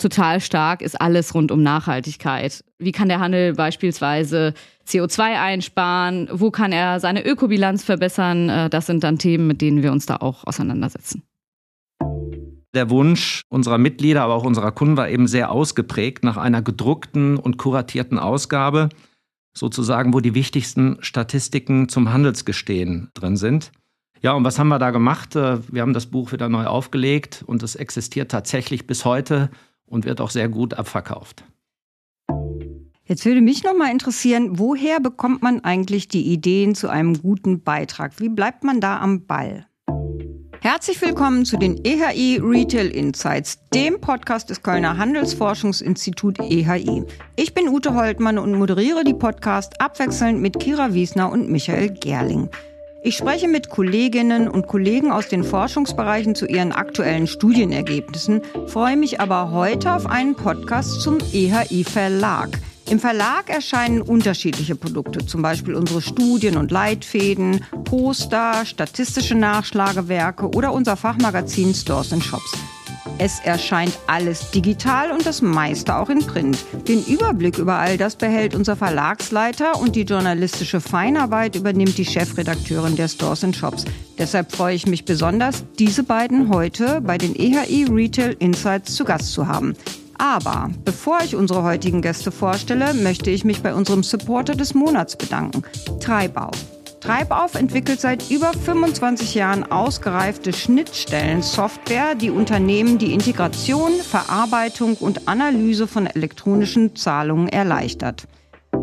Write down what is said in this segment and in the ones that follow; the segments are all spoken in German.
total stark ist alles rund um Nachhaltigkeit. Wie kann der Handel beispielsweise CO2 einsparen? Wo kann er seine Ökobilanz verbessern? Äh, das sind dann Themen, mit denen wir uns da auch auseinandersetzen. Der Wunsch unserer Mitglieder, aber auch unserer Kunden war eben sehr ausgeprägt nach einer gedruckten und kuratierten Ausgabe, sozusagen, wo die wichtigsten Statistiken zum Handelsgestehen drin sind. Ja, und was haben wir da gemacht? Äh, wir haben das Buch wieder neu aufgelegt und es existiert tatsächlich bis heute und wird auch sehr gut abverkauft. Jetzt würde mich noch mal interessieren, woher bekommt man eigentlich die Ideen zu einem guten Beitrag? Wie bleibt man da am Ball? Herzlich willkommen zu den EHI Retail Insights, dem Podcast des Kölner Handelsforschungsinstitut EHI. Ich bin Ute Holtmann und moderiere die Podcast abwechselnd mit Kira Wiesner und Michael Gerling. Ich spreche mit Kolleginnen und Kollegen aus den Forschungsbereichen zu ihren aktuellen Studienergebnissen, freue mich aber heute auf einen Podcast zum EHI Verlag. Im Verlag erscheinen unterschiedliche Produkte, zum Beispiel unsere Studien und Leitfäden, Poster, statistische Nachschlagewerke oder unser Fachmagazin Stores and Shops. Es erscheint alles digital und das meiste auch in Print. Den Überblick über all das behält unser Verlagsleiter und die journalistische Feinarbeit übernimmt die Chefredakteurin der Stores and Shops. Deshalb freue ich mich besonders, diese beiden heute bei den EHI Retail Insights zu Gast zu haben. Aber bevor ich unsere heutigen Gäste vorstelle, möchte ich mich bei unserem Supporter des Monats bedanken, Treibau. Treibauf entwickelt seit über 25 Jahren ausgereifte Schnittstellen-Software, die Unternehmen die Integration, Verarbeitung und Analyse von elektronischen Zahlungen erleichtert.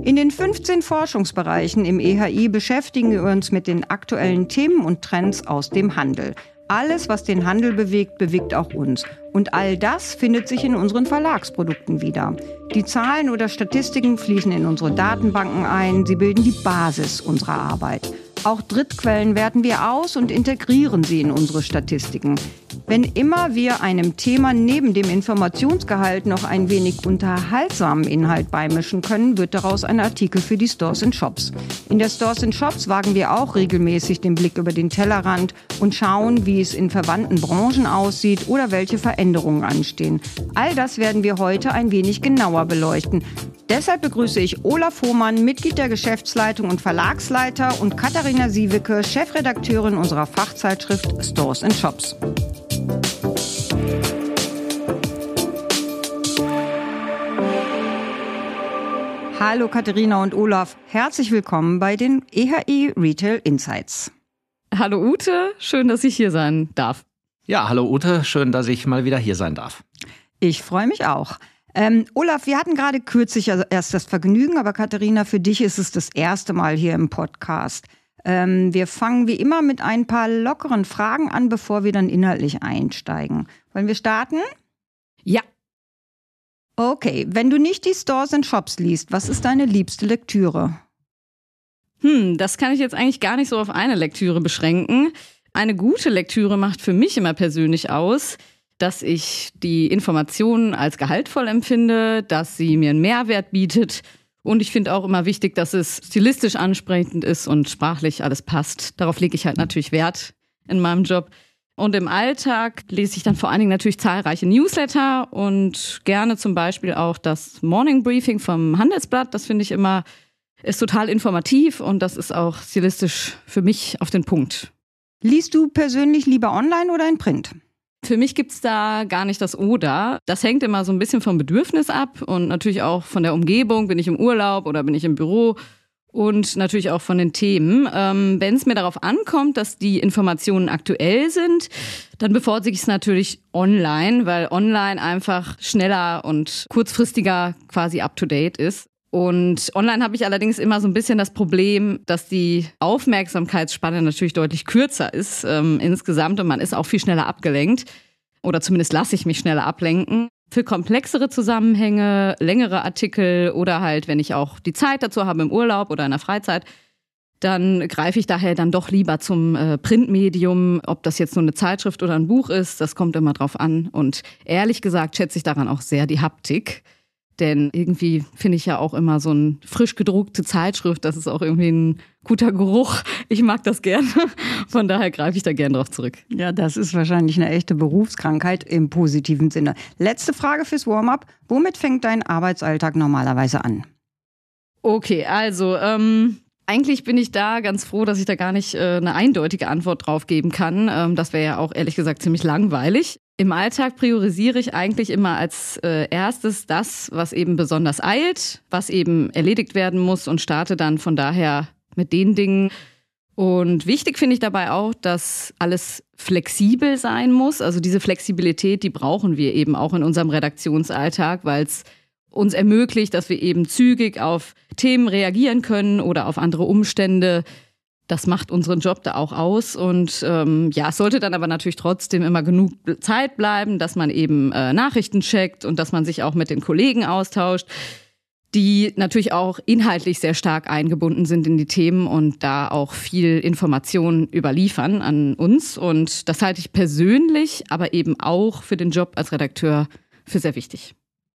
In den 15 Forschungsbereichen im EHI beschäftigen wir uns mit den aktuellen Themen und Trends aus dem Handel. Alles, was den Handel bewegt, bewegt auch uns. Und all das findet sich in unseren Verlagsprodukten wieder. Die Zahlen oder Statistiken fließen in unsere Datenbanken ein. Sie bilden die Basis unserer Arbeit. Auch Drittquellen werten wir aus und integrieren sie in unsere Statistiken. Wenn immer wir einem Thema neben dem Informationsgehalt noch ein wenig unterhaltsamen Inhalt beimischen können, wird daraus ein Artikel für die Stores and Shops. In der Stores and Shops wagen wir auch regelmäßig den Blick über den Tellerrand und schauen, wie es in verwandten Branchen aussieht oder welche Veränderungen anstehen. All das werden wir heute ein wenig genauer beleuchten. Deshalb begrüße ich Olaf Hohmann, Mitglied der Geschäftsleitung und Verlagsleiter und Katharina Siewicke, Chefredakteurin unserer Fachzeitschrift Stores and Shops. Hallo Katharina und Olaf, herzlich willkommen bei den EHI Retail Insights. Hallo Ute, schön, dass ich hier sein darf. Ja, hallo Ute, schön, dass ich mal wieder hier sein darf. Ich freue mich auch. Ähm, Olaf, wir hatten gerade kürzlich also erst das Vergnügen, aber Katharina, für dich ist es das erste Mal hier im Podcast. Ähm, wir fangen wie immer mit ein paar lockeren Fragen an, bevor wir dann inhaltlich einsteigen. Wollen wir starten? Ja. Okay, wenn du nicht die Stores and Shops liest, was ist deine liebste Lektüre? Hm, das kann ich jetzt eigentlich gar nicht so auf eine Lektüre beschränken. Eine gute Lektüre macht für mich immer persönlich aus, dass ich die Informationen als gehaltvoll empfinde, dass sie mir einen Mehrwert bietet. Und ich finde auch immer wichtig, dass es stilistisch ansprechend ist und sprachlich alles passt. Darauf lege ich halt natürlich Wert in meinem Job. Und im Alltag lese ich dann vor allen Dingen natürlich zahlreiche Newsletter und gerne zum Beispiel auch das Morning Briefing vom Handelsblatt. Das finde ich immer, ist total informativ und das ist auch stilistisch für mich auf den Punkt. Liest du persönlich lieber online oder in Print? Für mich gibt's da gar nicht das Oder. Das hängt immer so ein bisschen vom Bedürfnis ab und natürlich auch von der Umgebung. Bin ich im Urlaub oder bin ich im Büro? Und natürlich auch von den Themen. Ähm, Wenn es mir darauf ankommt, dass die Informationen aktuell sind, dann bevorzuge ich es natürlich online, weil online einfach schneller und kurzfristiger quasi up-to-date ist. Und online habe ich allerdings immer so ein bisschen das Problem, dass die Aufmerksamkeitsspanne natürlich deutlich kürzer ist ähm, insgesamt und man ist auch viel schneller abgelenkt. Oder zumindest lasse ich mich schneller ablenken. Für komplexere Zusammenhänge, längere Artikel oder halt, wenn ich auch die Zeit dazu habe im Urlaub oder in der Freizeit, dann greife ich daher dann doch lieber zum äh, Printmedium, ob das jetzt nur eine Zeitschrift oder ein Buch ist, das kommt immer drauf an. Und ehrlich gesagt schätze ich daran auch sehr die Haptik. Denn irgendwie finde ich ja auch immer so eine frisch gedruckte Zeitschrift, das ist auch irgendwie ein guter Geruch. Ich mag das gerne. Von daher greife ich da gerne drauf zurück. Ja, das ist wahrscheinlich eine echte Berufskrankheit im positiven Sinne. Letzte Frage fürs Warm-up. Womit fängt dein Arbeitsalltag normalerweise an? Okay, also ähm, eigentlich bin ich da ganz froh, dass ich da gar nicht äh, eine eindeutige Antwort drauf geben kann. Ähm, das wäre ja auch ehrlich gesagt ziemlich langweilig. Im Alltag priorisiere ich eigentlich immer als äh, erstes das, was eben besonders eilt, was eben erledigt werden muss und starte dann von daher mit den Dingen. Und wichtig finde ich dabei auch, dass alles flexibel sein muss. Also diese Flexibilität, die brauchen wir eben auch in unserem Redaktionsalltag, weil es uns ermöglicht, dass wir eben zügig auf Themen reagieren können oder auf andere Umstände. Das macht unseren Job da auch aus. Und ähm, ja, es sollte dann aber natürlich trotzdem immer genug Zeit bleiben, dass man eben äh, Nachrichten checkt und dass man sich auch mit den Kollegen austauscht, die natürlich auch inhaltlich sehr stark eingebunden sind in die Themen und da auch viel Informationen überliefern an uns. Und das halte ich persönlich, aber eben auch für den Job als Redakteur für sehr wichtig.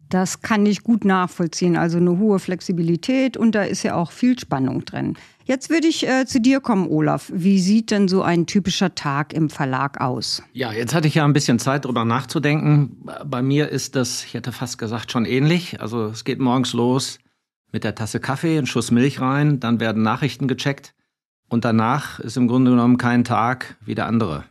Das kann ich gut nachvollziehen. Also eine hohe Flexibilität und da ist ja auch viel Spannung drin. Jetzt würde ich äh, zu dir kommen, Olaf. Wie sieht denn so ein typischer Tag im Verlag aus? Ja, jetzt hatte ich ja ein bisschen Zeit, darüber nachzudenken. Bei mir ist das, ich hätte fast gesagt, schon ähnlich. Also es geht morgens los mit der Tasse Kaffee, ein Schuss Milch rein, dann werden Nachrichten gecheckt und danach ist im Grunde genommen kein Tag wie der andere.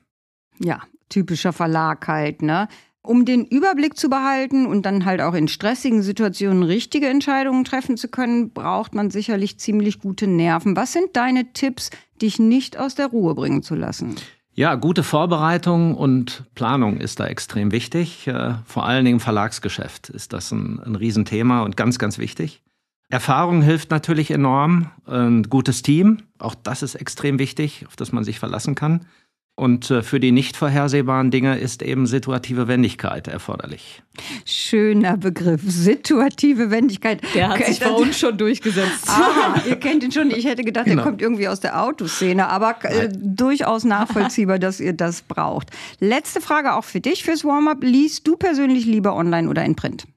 Ja, typischer Verlag halt, ne? Um den Überblick zu behalten und dann halt auch in stressigen Situationen richtige Entscheidungen treffen zu können, braucht man sicherlich ziemlich gute Nerven. Was sind deine Tipps, dich nicht aus der Ruhe bringen zu lassen? Ja, gute Vorbereitung und Planung ist da extrem wichtig. Äh, vor allen Dingen im Verlagsgeschäft ist das ein, ein Riesenthema und ganz, ganz wichtig. Erfahrung hilft natürlich enorm. Ein gutes Team, auch das ist extrem wichtig, auf das man sich verlassen kann. Und äh, für die nicht vorhersehbaren Dinge ist eben situative Wendigkeit erforderlich. Schöner Begriff, situative Wendigkeit. Der hat sich bei uns schon durchgesetzt. Ah, ihr kennt ihn schon. Ich hätte gedacht, genau. der kommt irgendwie aus der Autoszene, aber äh, durchaus nachvollziehbar, dass ihr das braucht. Letzte Frage auch für dich fürs Warm-up. Liest du persönlich lieber online oder in Print?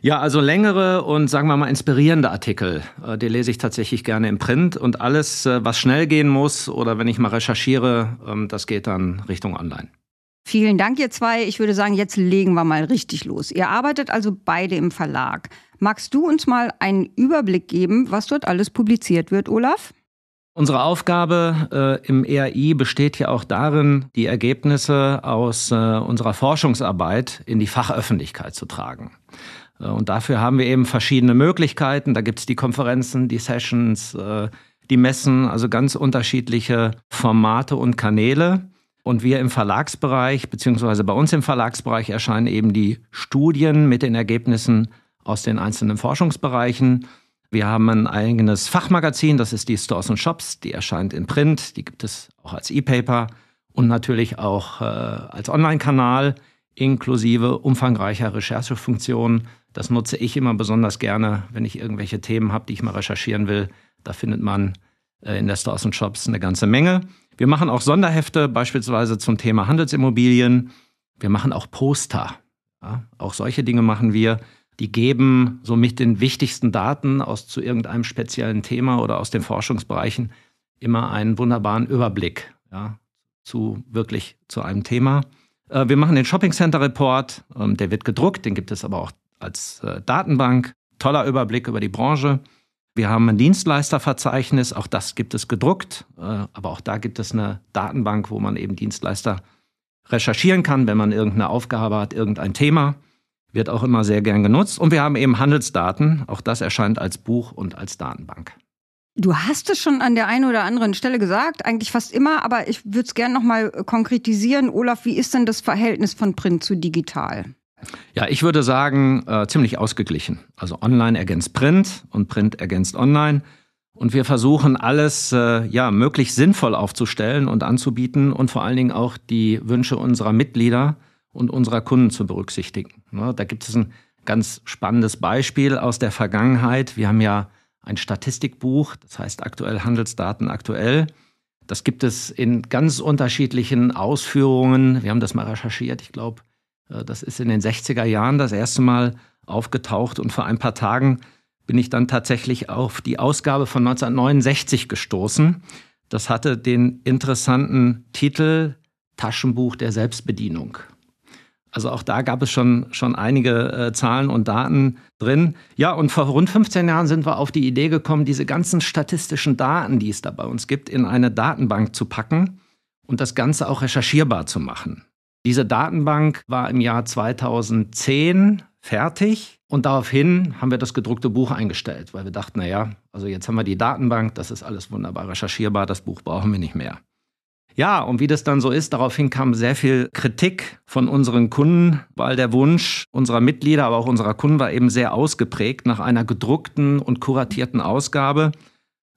Ja, also längere und sagen wir mal inspirierende Artikel, äh, die lese ich tatsächlich gerne im Print und alles, äh, was schnell gehen muss oder wenn ich mal recherchiere, ähm, das geht dann Richtung Online. Vielen Dank, ihr zwei. Ich würde sagen, jetzt legen wir mal richtig los. Ihr arbeitet also beide im Verlag. Magst du uns mal einen Überblick geben, was dort alles publiziert wird, Olaf? Unsere Aufgabe äh, im ERI besteht ja auch darin, die Ergebnisse aus äh, unserer Forschungsarbeit in die Fachöffentlichkeit zu tragen. Äh, und dafür haben wir eben verschiedene Möglichkeiten. Da gibt es die Konferenzen, die Sessions, äh, die Messen, also ganz unterschiedliche Formate und Kanäle. Und wir im Verlagsbereich, beziehungsweise bei uns im Verlagsbereich erscheinen eben die Studien mit den Ergebnissen aus den einzelnen Forschungsbereichen. Wir haben ein eigenes Fachmagazin, das ist die Stores and Shops, die erscheint in Print, die gibt es auch als E-Paper und natürlich auch äh, als Online-Kanal inklusive umfangreicher Recherchefunktionen. Das nutze ich immer besonders gerne, wenn ich irgendwelche Themen habe, die ich mal recherchieren will. Da findet man äh, in der Stores and Shops eine ganze Menge. Wir machen auch Sonderhefte, beispielsweise zum Thema Handelsimmobilien. Wir machen auch Poster. Ja, auch solche Dinge machen wir. Die geben somit den wichtigsten Daten aus zu irgendeinem speziellen Thema oder aus den Forschungsbereichen immer einen wunderbaren Überblick ja, zu wirklich zu einem Thema. Äh, wir machen den Shopping Center Report, ähm, der wird gedruckt, den gibt es aber auch als äh, Datenbank. Toller Überblick über die Branche. Wir haben ein Dienstleisterverzeichnis, auch das gibt es gedruckt, äh, aber auch da gibt es eine Datenbank, wo man eben Dienstleister recherchieren kann, wenn man irgendeine Aufgabe hat, irgendein Thema. Wird auch immer sehr gern genutzt. Und wir haben eben Handelsdaten, auch das erscheint als Buch und als Datenbank. Du hast es schon an der einen oder anderen Stelle gesagt, eigentlich fast immer, aber ich würde es gerne nochmal konkretisieren. Olaf, wie ist denn das Verhältnis von Print zu digital? Ja, ich würde sagen, äh, ziemlich ausgeglichen. Also Online ergänzt Print und Print ergänzt Online. Und wir versuchen alles äh, ja möglichst sinnvoll aufzustellen und anzubieten und vor allen Dingen auch die Wünsche unserer Mitglieder und unserer Kunden zu berücksichtigen. Ja, da gibt es ein ganz spannendes Beispiel aus der Vergangenheit. Wir haben ja ein Statistikbuch, das heißt aktuell Handelsdaten aktuell. Das gibt es in ganz unterschiedlichen Ausführungen. Wir haben das mal recherchiert. Ich glaube, das ist in den 60er Jahren das erste Mal aufgetaucht und vor ein paar Tagen bin ich dann tatsächlich auf die Ausgabe von 1969 gestoßen. Das hatte den interessanten Titel Taschenbuch der Selbstbedienung. Also auch da gab es schon, schon einige äh, Zahlen und Daten drin. Ja, und vor rund 15 Jahren sind wir auf die Idee gekommen, diese ganzen statistischen Daten, die es da bei uns gibt, in eine Datenbank zu packen und das Ganze auch recherchierbar zu machen. Diese Datenbank war im Jahr 2010 fertig und daraufhin haben wir das gedruckte Buch eingestellt, weil wir dachten, naja, also jetzt haben wir die Datenbank, das ist alles wunderbar recherchierbar, das Buch brauchen wir nicht mehr. Ja, und wie das dann so ist, daraufhin kam sehr viel Kritik von unseren Kunden, weil der Wunsch unserer Mitglieder, aber auch unserer Kunden war eben sehr ausgeprägt nach einer gedruckten und kuratierten Ausgabe,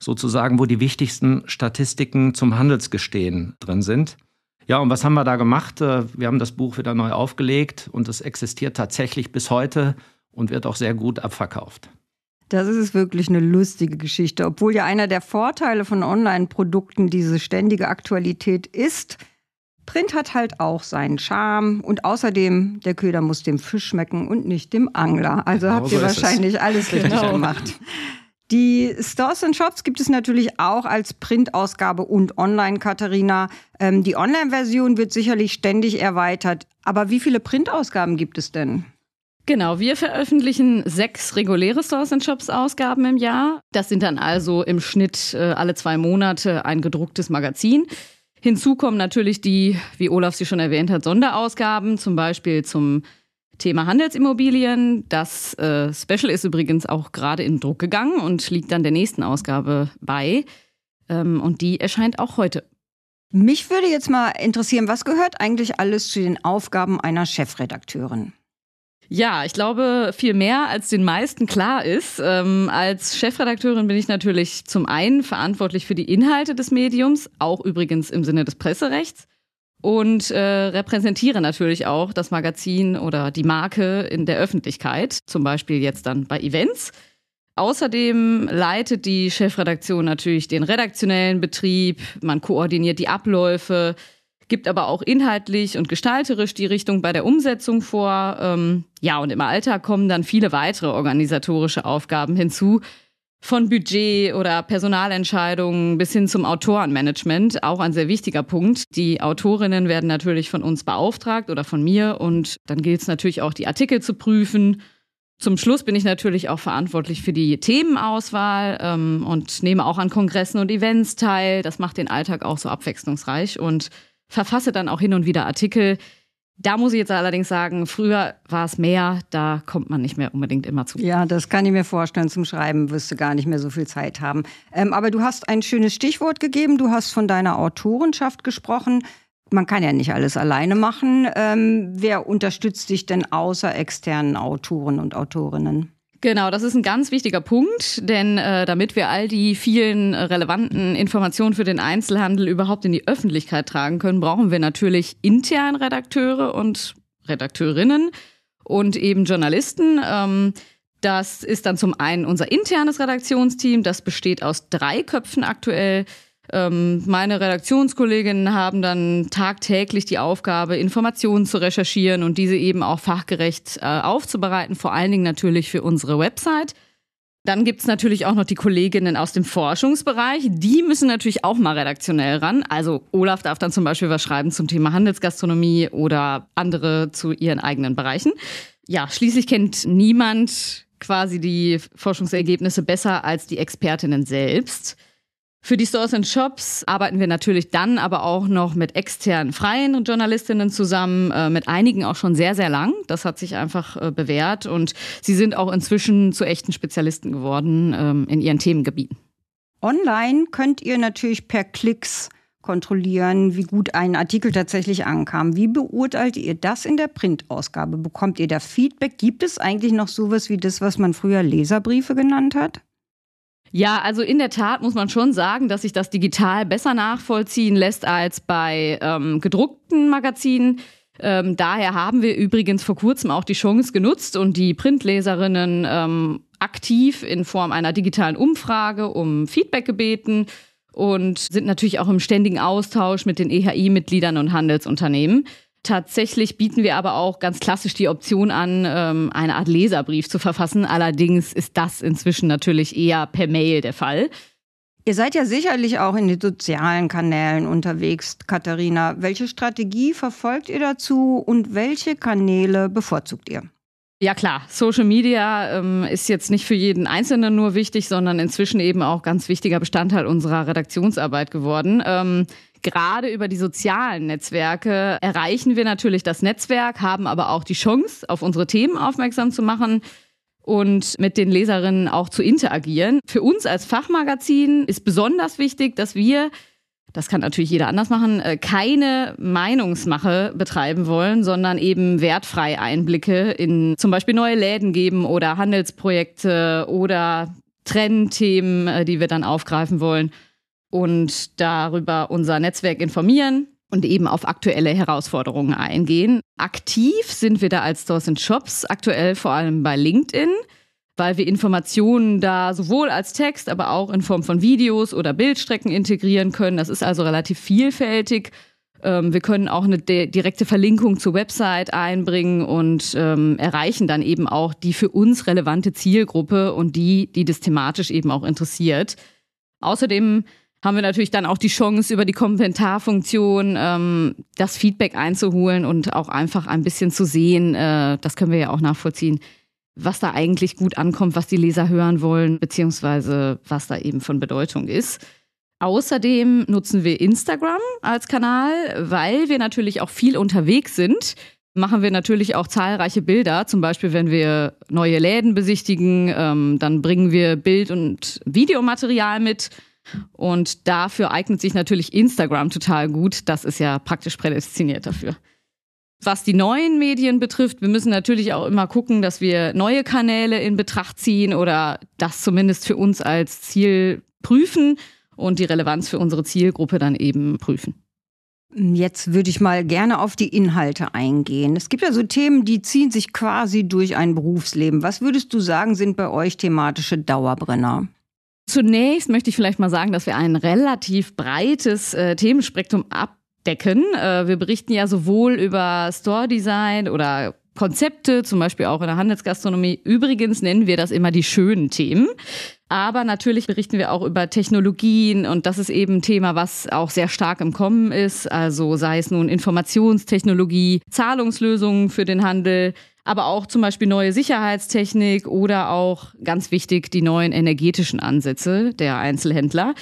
sozusagen, wo die wichtigsten Statistiken zum Handelsgestehen drin sind. Ja, und was haben wir da gemacht? Äh, wir haben das Buch wieder neu aufgelegt und es existiert tatsächlich bis heute und wird auch sehr gut abverkauft. Das ist wirklich eine lustige Geschichte, obwohl ja einer der Vorteile von Online-Produkten diese ständige Aktualität ist. Print hat halt auch seinen Charme und außerdem, der Köder muss dem Fisch schmecken und nicht dem Angler. Also genau habt so ihr wahrscheinlich es. alles richtig genau. gemacht. Die Stores and Shops gibt es natürlich auch als Printausgabe und online, Katharina. Ähm, die Online-Version wird sicherlich ständig erweitert. Aber wie viele Printausgaben gibt es denn? Genau, wir veröffentlichen sechs reguläre Stores and Shops Ausgaben im Jahr. Das sind dann also im Schnitt äh, alle zwei Monate ein gedrucktes Magazin. Hinzu kommen natürlich die, wie Olaf sie schon erwähnt hat, Sonderausgaben, zum Beispiel zum Thema Handelsimmobilien. Das äh, Special ist übrigens auch gerade in Druck gegangen und liegt dann der nächsten Ausgabe bei. Ähm, und die erscheint auch heute. Mich würde jetzt mal interessieren, was gehört eigentlich alles zu den Aufgaben einer Chefredakteurin? Ja, ich glaube, viel mehr als den meisten klar ist. Ähm, als Chefredakteurin bin ich natürlich zum einen verantwortlich für die Inhalte des Mediums, auch übrigens im Sinne des Presserechts und äh, repräsentiere natürlich auch das Magazin oder die Marke in der Öffentlichkeit, zum Beispiel jetzt dann bei Events. Außerdem leitet die Chefredaktion natürlich den redaktionellen Betrieb, man koordiniert die Abläufe, gibt aber auch inhaltlich und gestalterisch die Richtung bei der Umsetzung vor. Ähm, ja, und im Alltag kommen dann viele weitere organisatorische Aufgaben hinzu, von Budget oder Personalentscheidungen bis hin zum Autorenmanagement, auch ein sehr wichtiger Punkt. Die Autorinnen werden natürlich von uns beauftragt oder von mir und dann gilt es natürlich auch, die Artikel zu prüfen. Zum Schluss bin ich natürlich auch verantwortlich für die Themenauswahl ähm, und nehme auch an Kongressen und Events teil. Das macht den Alltag auch so abwechslungsreich und verfasse dann auch hin und wieder Artikel, da muss ich jetzt allerdings sagen, früher war es mehr, da kommt man nicht mehr unbedingt immer zu. Ja, das kann ich mir vorstellen. Zum Schreiben wirst du gar nicht mehr so viel Zeit haben. Ähm, aber du hast ein schönes Stichwort gegeben. Du hast von deiner Autorenschaft gesprochen. Man kann ja nicht alles alleine machen. Ähm, wer unterstützt dich denn außer externen Autoren und Autorinnen? Genau, das ist ein ganz wichtiger Punkt, denn äh, damit wir all die vielen äh, relevanten Informationen für den Einzelhandel überhaupt in die Öffentlichkeit tragen können, brauchen wir natürlich intern Redakteure und Redakteurinnen und eben Journalisten. Ähm, das ist dann zum einen unser internes Redaktionsteam, das besteht aus drei Köpfen aktuell. Ähm, meine Redaktionskolleginnen haben dann tagtäglich die Aufgabe, Informationen zu recherchieren und diese eben auch fachgerecht äh, aufzubereiten, vor allen Dingen natürlich für unsere Website. Dann gibt's natürlich auch noch die Kolleginnen aus dem Forschungsbereich. Die müssen natürlich auch mal redaktionell ran. Also Olaf darf dann zum Beispiel was schreiben zum Thema Handelsgastronomie oder andere zu ihren eigenen Bereichen. Ja, schließlich kennt niemand quasi die Forschungsergebnisse besser als die Expertinnen selbst. Für die Stores and Shops arbeiten wir natürlich dann aber auch noch mit externen freien Journalistinnen zusammen, äh, mit einigen auch schon sehr, sehr lang. Das hat sich einfach äh, bewährt und sie sind auch inzwischen zu echten Spezialisten geworden ähm, in ihren Themengebieten. Online könnt ihr natürlich per Klicks kontrollieren, wie gut ein Artikel tatsächlich ankam. Wie beurteilt ihr das in der Printausgabe? Bekommt ihr da Feedback? Gibt es eigentlich noch sowas wie das, was man früher Leserbriefe genannt hat? Ja, also in der Tat muss man schon sagen, dass sich das digital besser nachvollziehen lässt als bei ähm, gedruckten Magazinen. Ähm, daher haben wir übrigens vor kurzem auch die Chance genutzt und die Printleserinnen ähm, aktiv in Form einer digitalen Umfrage um Feedback gebeten und sind natürlich auch im ständigen Austausch mit den EHI-Mitgliedern und Handelsunternehmen. Tatsächlich bieten wir aber auch ganz klassisch die Option an, ähm, eine Art Leserbrief zu verfassen. Allerdings ist das inzwischen natürlich eher per Mail der Fall. Ihr seid ja sicherlich auch in den sozialen Kanälen unterwegs, Katharina. Welche Strategie verfolgt ihr dazu und welche Kanäle bevorzugt ihr? Ja klar, Social Media ähm, ist jetzt nicht für jeden Einzelnen nur wichtig, sondern inzwischen eben auch ganz wichtiger Bestandteil unserer Redaktionsarbeit geworden. Ähm, gerade über die sozialen Netzwerke erreichen wir natürlich das Netzwerk, haben aber auch die Chance, auf unsere Themen aufmerksam zu machen und mit den Leserinnen auch zu interagieren. Für uns als Fachmagazin ist besonders wichtig, dass wir das kann natürlich jeder anders machen, äh, keine Meinungsmache betreiben wollen, sondern eben wertfrei Einblicke in zum Beispiel neue Läden geben oder Handelsprojekte oder Trendthemen, äh, die wir dann aufgreifen wollen und darüber unser Netzwerk informieren und eben auf aktuelle Herausforderungen eingehen. Aktiv sind wir da als Stores and Shops, aktuell vor allem bei LinkedIn weil wir Informationen da sowohl als Text, aber auch in Form von Videos oder Bildstrecken integrieren können. Das ist also relativ vielfältig. Ähm, wir können auch eine direkte Verlinkung zur Website einbringen und ähm, erreichen dann eben auch die für uns relevante Zielgruppe und die, die das thematisch eben auch interessiert. Außerdem haben wir natürlich dann auch die Chance, über die Kommentarfunktion ähm, das Feedback einzuholen und auch einfach ein bisschen zu sehen, äh, das können wir ja auch nachvollziehen, was da eigentlich gut ankommt, was die Leser hören wollen, beziehungsweise was da eben von Bedeutung ist. Außerdem nutzen wir Instagram als Kanal, weil wir natürlich auch viel unterwegs sind. Machen wir natürlich auch zahlreiche Bilder. Zum Beispiel, wenn wir neue Läden besichtigen, ähm, dann bringen wir Bild- und Videomaterial mit. Und dafür eignet sich natürlich Instagram total gut. Das ist ja praktisch prädestiniert dafür. Was die neuen Medien betrifft, wir müssen natürlich auch immer gucken, dass wir neue Kanäle in Betracht ziehen oder das zumindest für uns als Ziel prüfen und die Relevanz für unsere Zielgruppe dann eben prüfen. Jetzt würde ich mal gerne auf die Inhalte eingehen. Es gibt ja so Themen, die ziehen sich quasi durch ein Berufsleben. Was würdest du sagen, sind bei euch thematische Dauerbrenner? Zunächst möchte ich vielleicht mal sagen, dass wir ein relativ breites äh, Themenspektrum ab decken. Äh, wir berichten ja sowohl über Store Design oder Konzepte, zum Beispiel auch in der Handelsgastronomie. Übrigens nennen wir das immer die schönen Themen. Aber natürlich berichten wir auch über Technologien und das ist eben ein Thema, was auch sehr stark im Kommen ist. Also sei es nun Informationstechnologie, Zahlungslösungen für den Handel, aber auch zum Beispiel neue Sicherheitstechnik oder auch ganz wichtig die neuen energetischen Ansätze der Einzelhändler.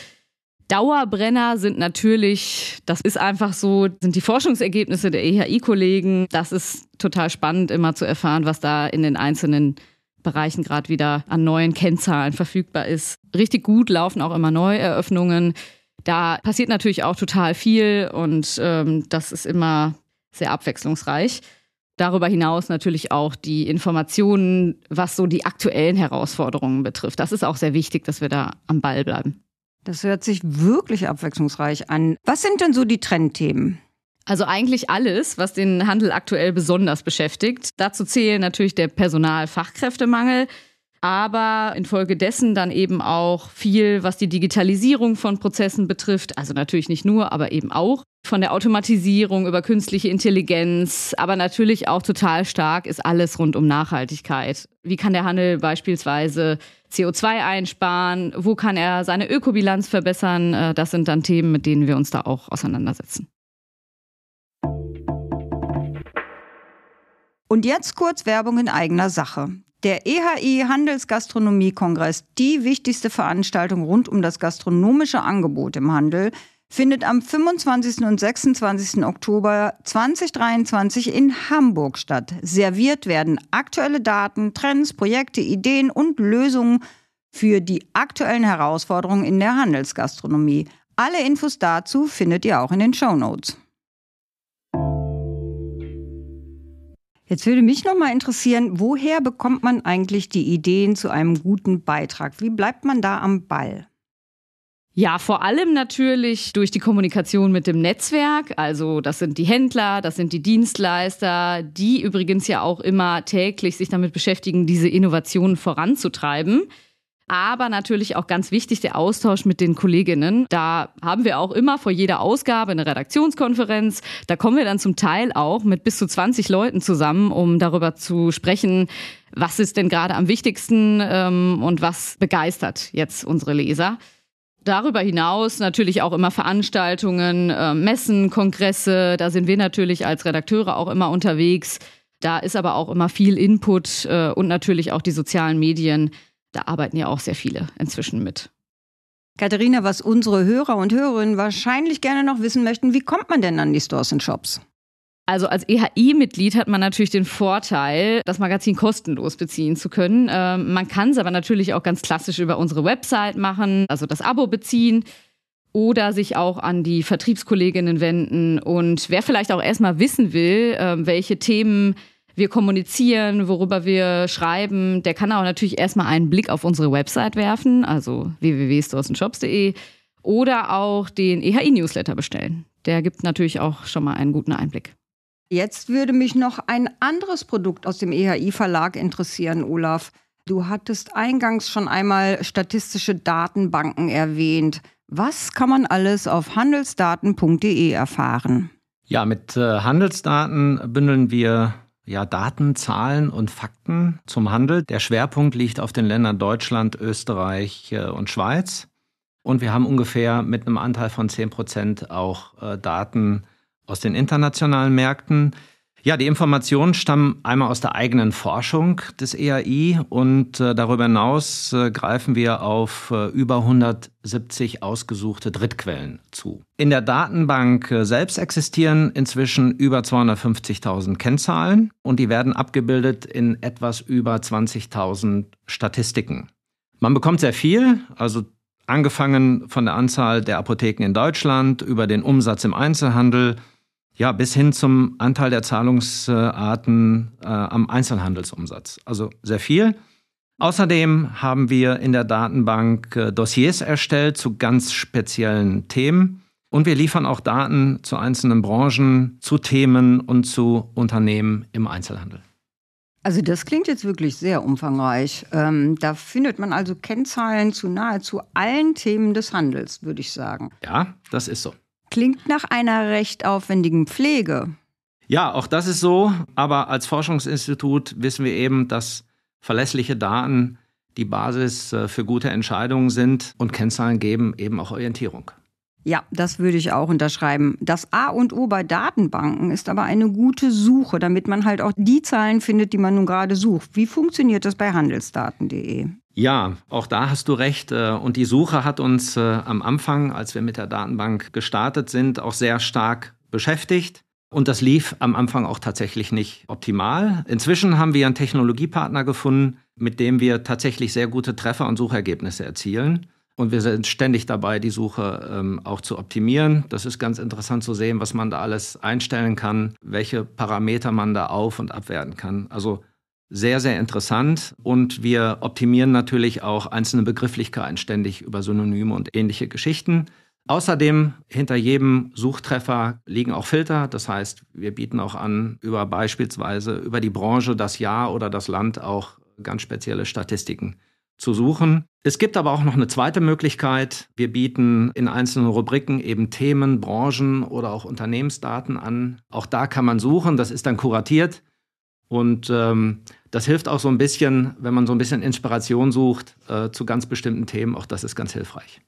Dauerbrenner sind natürlich, das ist einfach so, sind die Forschungsergebnisse der EHI-Kollegen. Das ist total spannend, immer zu erfahren, was da in den einzelnen Bereichen gerade wieder an neuen Kennzahlen verfügbar ist. Richtig gut laufen auch immer Neueröffnungen. Da passiert natürlich auch total viel und ähm, das ist immer sehr abwechslungsreich. Darüber hinaus natürlich auch die Informationen, was so die aktuellen Herausforderungen betrifft. Das ist auch sehr wichtig, dass wir da am Ball bleiben. Das hört sich wirklich abwechslungsreich an. Was sind denn so die Trendthemen? Also eigentlich alles, was den Handel aktuell besonders beschäftigt. Dazu zählen natürlich der Personalfachkräftemangel, aber infolgedessen dann eben auch viel, was die Digitalisierung von Prozessen betrifft. Also natürlich nicht nur, aber eben auch. Von der Automatisierung über künstliche Intelligenz, aber natürlich auch total stark ist alles rund um Nachhaltigkeit. Wie kann der Handel beispielsweise CO2 einsparen? Wo kann er seine Ökobilanz verbessern? Äh, das sind dann Themen, mit denen wir uns da auch auseinandersetzen. Und jetzt kurz Werbung in eigener Sache. Der EHI Handelsgastronomie-Kongress, die wichtigste Veranstaltung rund um das gastronomische Angebot im Handel, findet am 25. und 26. Oktober 2023 in Hamburg statt. Serviert werden aktuelle Daten, Trends, Projekte, Ideen und Lösungen für die aktuellen Herausforderungen in der Handelsgastronomie. Alle Infos dazu findet ihr auch in den Show Notes. Jetzt würde mich noch mal interessieren, woher bekommt man eigentlich die Ideen zu einem guten Beitrag? Wie bleibt man da am Ball? Ja, vor allem natürlich durch die Kommunikation mit dem Netzwerk. Also das sind die Händler, das sind die Dienstleister, die übrigens ja auch immer täglich sich damit beschäftigen, diese Innovationen voranzutreiben. Aber natürlich auch ganz wichtig der Austausch mit den Kolleginnen. Da haben wir auch immer vor jeder Ausgabe eine Redaktionskonferenz. Da kommen wir dann zum Teil auch mit bis zu 20 Leuten zusammen, um darüber zu sprechen, was ist denn gerade am wichtigsten ähm, und was begeistert jetzt unsere Leser. Darüber hinaus natürlich auch immer Veranstaltungen, äh, Messen, Kongresse. Da sind wir natürlich als Redakteure auch immer unterwegs. Da ist aber auch immer viel Input äh, und natürlich auch die sozialen Medien da arbeiten ja auch sehr viele inzwischen mit. Katharina, was unsere Hörer und Hörerinnen wahrscheinlich gerne noch wissen möchten, wie kommt man denn an die Stores und Shops? Also als EHI-Mitglied hat man natürlich den Vorteil, das Magazin kostenlos beziehen zu können. Ähm, man kann es aber natürlich auch ganz klassisch über unsere Website machen, also das Abo beziehen oder sich auch an die Vertriebskolleginnen wenden. Und wer vielleicht auch erstmal wissen will, äh, welche Themen wir kommunizieren, worüber wir schreiben, der kann auch natürlich erstmal einen Blick auf unsere Website werfen, also www.storesondshops.de oder auch den EHI-Newsletter bestellen. Der gibt natürlich auch schon mal einen guten Einblick. Jetzt würde mich noch ein anderes Produkt aus dem EHI-Verlag interessieren, Olaf. Du hattest eingangs schon einmal statistische Datenbanken erwähnt. Was kann man alles auf handelsdaten.de erfahren? Ja, mit äh, Handelsdaten bündeln wir ja, Daten, Zahlen und Fakten zum Handel. Der Schwerpunkt liegt auf den Ländern Deutschland, Österreich äh, und Schweiz. Und wir haben ungefähr mit einem Anteil von 10 Prozent auch äh, Daten aus den internationalen Märkten. Ja, die Informationen stammen einmal aus der eigenen Forschung des EAI und äh, darüber hinaus äh, greifen wir auf äh, über 170 ausgesuchte Drittquellen zu. In der Datenbank äh, selbst existieren inzwischen über 250.000 Kennzahlen und die werden abgebildet in etwas über 20.000 Statistiken. Man bekommt sehr viel, also angefangen von der Anzahl der Apotheken in Deutschland über den Umsatz im Einzelhandel ja, bis hin zum Anteil der Zahlungsarten äh, am Einzelhandelsumsatz. Also sehr viel. Außerdem haben wir in der Datenbank äh, Dossiers erstellt zu ganz speziellen Themen. Und wir liefern auch Daten zu einzelnen Branchen, zu Themen und zu Unternehmen im Einzelhandel. Also das klingt jetzt wirklich sehr umfangreich. Ähm, da findet man also Kennzahlen zu nahezu allen Themen des Handels, würde ich sagen. Ja, das ist so. Klingt nach einer recht aufwendigen Pflege. Ja, auch das ist so. Aber als Forschungsinstitut wissen wir eben, dass verlässliche Daten die Basis äh, für gute Entscheidungen sind und Kennzahlen geben eben auch Orientierung. Ja, das würde ich auch unterschreiben. Das A und O bei Datenbanken ist aber eine gute Suche, damit man halt auch die Zahlen findet, die man nun gerade sucht. Wie funktioniert das bei handelsdaten.de? Ja, auch da hast du recht. Äh, und die Suche hat uns äh, am Anfang, als wir mit der Datenbank gestartet sind, auch sehr stark beschäftigt. Und das lief am Anfang auch tatsächlich nicht optimal. Inzwischen haben wir einen Technologiepartner gefunden, mit dem wir tatsächlich sehr gute Treffer und Suchergebnisse erzielen. Und wir sind ständig dabei, die Suche ähm, auch zu optimieren. Das ist ganz interessant zu sehen, was man da alles einstellen kann, welche Parameter man da auf- und abwerten kann. Also sehr, sehr interessant. Und wir optimieren natürlich auch einzelne Begrifflichkeiten ständig über Synonyme und ähnliche Geschichten. Außerdem hinter jedem Suchtreffer liegen auch Filter. Das heißt, wir bieten auch an, über beispielsweise über die Branche, das Jahr oder das Land auch ganz spezielle Statistiken zu suchen. Es gibt aber auch noch eine zweite Möglichkeit. Wir bieten in einzelnen Rubriken eben Themen, Branchen oder auch Unternehmensdaten an. Auch da kann man suchen. Das ist dann kuratiert. Und ähm, das hilft auch so ein bisschen, wenn man so ein bisschen Inspiration sucht äh, zu ganz bestimmten Themen. Auch das ist ganz hilfreich.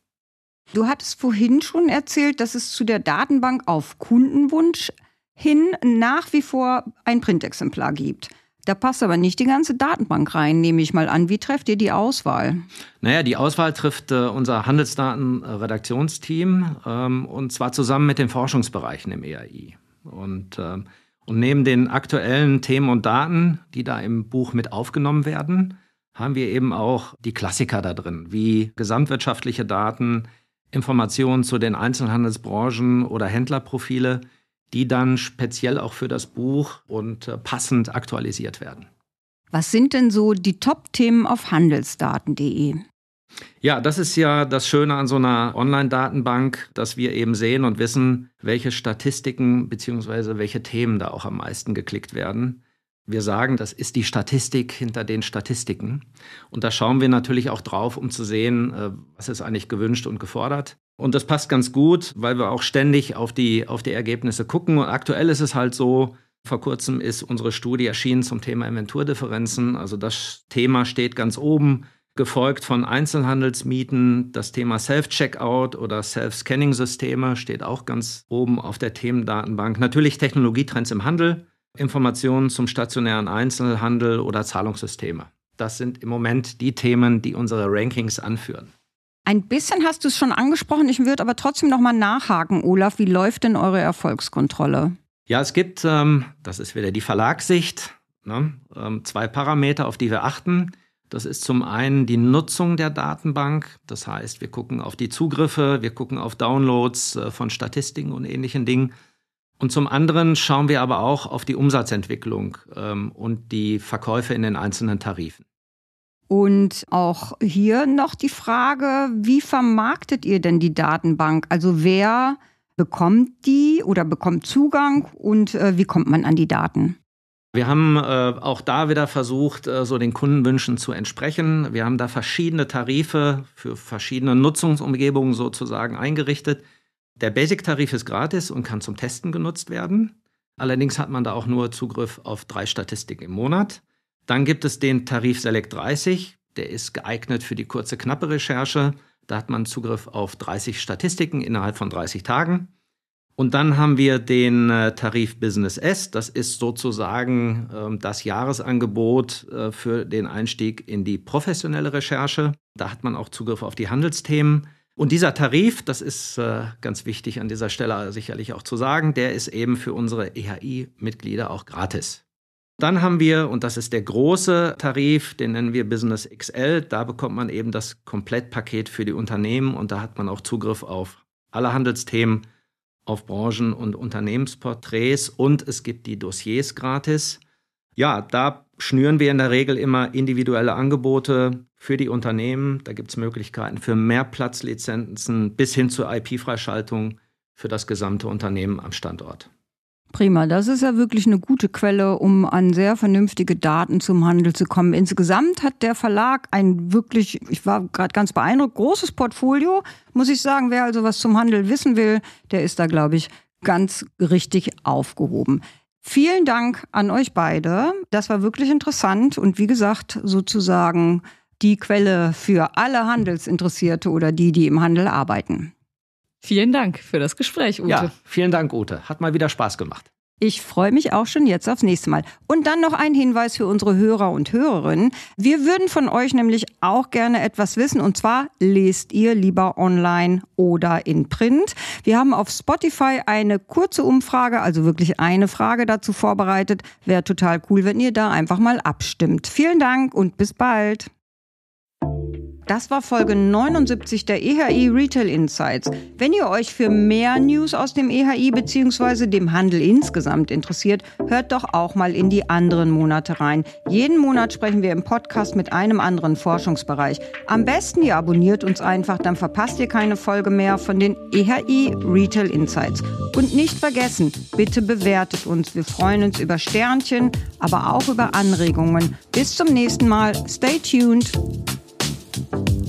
Du hattest vorhin schon erzählt, dass es zu der Datenbank auf Kundenwunsch hin nach wie vor ein Printexemplar gibt. Da passt aber nicht die ganze Datenbank rein, nehme ich mal an. Wie trefft ihr die Auswahl? Naja, die Auswahl trifft äh, unser Handelsdaten-Redaktionsteam ähm, und zwar zusammen mit den Forschungsbereichen im EAI. Und ähm, und neben den aktuellen Themen und Daten, die da im Buch mit aufgenommen werden, haben wir eben auch die Klassiker da drin, wie gesamtwirtschaftliche Daten, Informationen zu den Einzelhandelsbranchen oder Händlerprofile, die dann speziell auch für das Buch und äh, passend aktualisiert werden. Was sind denn so die Top-Themen auf handelsdaten.de? Ja, das ist ja das Schöne an so einer Online-Datenbank, dass wir eben sehen und wissen, welche Statistiken bzw. welche Themen da auch am meisten geklickt werden. Wir sagen, das ist die Statistik hinter den Statistiken. Und da schauen wir natürlich auch drauf, um zu sehen, äh, was ist eigentlich gewünscht und gefordert. Und das passt ganz gut, weil wir auch ständig auf die, auf die Ergebnisse gucken. Und aktuell ist es halt so, vor kurzem ist unsere Studie erschienen zum Thema Inventurdifferenzen. Also das Thema steht ganz oben, gefolgt von Einzelhandelsmieten. Das Thema Self-Checkout oder Self-Scanning-Systeme steht auch ganz oben auf der Themendatenbank. Natürlich Technologietrends im Handel, Informationen zum stationären Einzelhandel oder Zahlungssysteme. Das sind im Moment die Themen, die unsere Rankings anführen. Ein bisschen hast du es schon angesprochen. Ich würde aber trotzdem noch mal nachhaken, Olaf. Wie läuft denn eure Erfolgskontrolle? Ja, es gibt, ähm, das ist wieder die Verlagssicht, ne, ähm, zwei Parameter, auf die wir achten. Das ist zum einen die Nutzung der Datenbank. Das heißt, wir gucken auf die Zugriffe, wir gucken auf Downloads äh, von Statistiken und ähnlichen Dingen. Und zum anderen schauen wir aber auch auf die Umsatzentwicklung ähm, und die Verkäufe in den einzelnen Tarifen. Und auch hier noch die Frage, wie vermarktet ihr denn die Datenbank? Also wer bekommt die oder bekommt Zugang und äh, wie kommt man an die Daten? Wir haben äh, auch da wieder versucht, äh, so den Kundenwünschen zu entsprechen. Wir haben da verschiedene Tarife für verschiedene Nutzungsumgebungen sozusagen eingerichtet. Der Basic-Tarif ist gratis und kann zum Testen genutzt werden. Allerdings hat man da auch nur Zugriff auf drei Statistiken im Monat. Dann gibt es den Tarif Select 30, der ist geeignet für die kurze, knappe Recherche. Da hat man Zugriff auf 30 Statistiken innerhalb von 30 Tagen. Und dann haben wir den äh, Tarif Business S. Das ist sozusagen äh, das Jahresangebot äh, für den Einstieg in die professionelle Recherche. Da hat man auch Zugriff auf die Handelsthemen. Und dieser Tarif, das ist äh, ganz wichtig an dieser Stelle sicherlich auch zu sagen, der ist eben für unsere EHI-Mitglieder auch gratis. Dann haben wir, und das ist der große Tarif, den nennen wir Business XL, da bekommt man eben das Komplettpaket für die Unternehmen und da hat man auch Zugriff auf alle Handelsthemen, auf Branchen- und Unternehmensporträts und es gibt die Dossiers gratis. Ja, da schnüren wir in der Regel immer individuelle Angebote für die Unternehmen. Da gibt es Möglichkeiten für Mehrplatzlizenzen bis hin zur IP-Freischaltung für das gesamte Unternehmen am Standort. Prima, das ist ja wirklich eine gute Quelle, um an sehr vernünftige Daten zum Handel zu kommen. Insgesamt hat der Verlag ein wirklich, ich war gerade ganz beeindruckt, großes Portfolio, muss ich sagen. Wer also was zum Handel wissen will, der ist da, glaube ich, ganz richtig aufgehoben. Vielen Dank an euch beide. Das war wirklich interessant und wie gesagt, sozusagen die Quelle für alle Handelsinteressierte oder die, die im Handel arbeiten. Vielen Dank für das Gespräch, Ute. Ja, vielen Dank, Ute. Hat mal wieder Spaß gemacht. Ich freue mich auch schon jetzt aufs nächste Mal. Und dann noch ein Hinweis für unsere Hörer und Hörerinnen. Wir würden von euch nämlich auch gerne etwas wissen. Und zwar lest ihr lieber online oder in Print. Wir haben auf Spotify eine kurze Umfrage, also wirklich eine Frage dazu vorbereitet. Wäre total cool, wenn ihr da einfach mal abstimmt. Vielen Dank und bis bald. Das war Folge 79 der EHI Retail Insights. Wenn ihr euch für mehr News aus dem EHI bzw. dem Handel insgesamt interessiert, hört doch auch mal in die anderen Monate rein. Jeden Monat sprechen wir im Podcast mit einem anderen Forschungsbereich. Am besten ihr abonniert uns einfach, dann verpasst ihr keine Folge mehr von den EHI Retail Insights. Und nicht vergessen, bitte bewertet uns. Wir freuen uns über Sternchen, aber auch über Anregungen. Bis zum nächsten Mal. Stay tuned. Thank you.